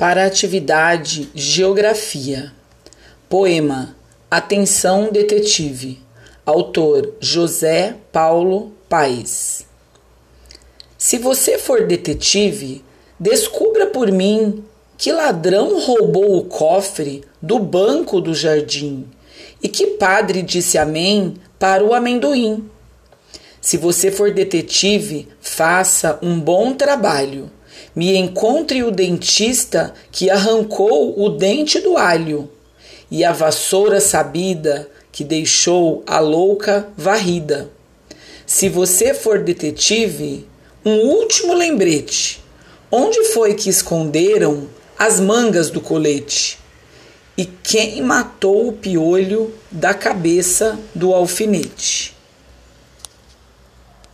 Para a atividade Geografia. Poema Atenção Detetive. Autor José Paulo Paes. Se você for detetive, descubra por mim que ladrão roubou o cofre do banco do jardim e que padre disse amém para o amendoim. Se você for detetive, faça um bom trabalho me encontre o dentista que arrancou o dente do alho e a vassoura sabida que deixou a louca varrida. Se você for detetive, um último lembrete: onde foi que esconderam as mangas do colete? E quem matou o piolho da cabeça do alfinete?